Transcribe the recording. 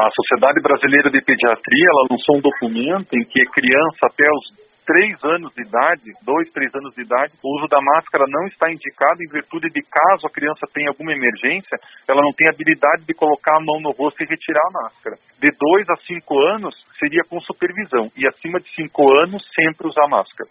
A Sociedade Brasileira de Pediatria ela lançou um documento em que a criança até os três anos de idade, dois, três anos de idade, o uso da máscara não está indicado em virtude de caso a criança tenha alguma emergência, ela não tem habilidade de colocar a mão no rosto e retirar a máscara. De dois a cinco anos seria com supervisão e acima de cinco anos sempre usar máscara.